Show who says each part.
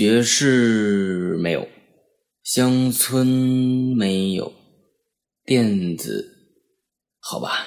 Speaker 1: 爵士没有乡村没有电子好吧。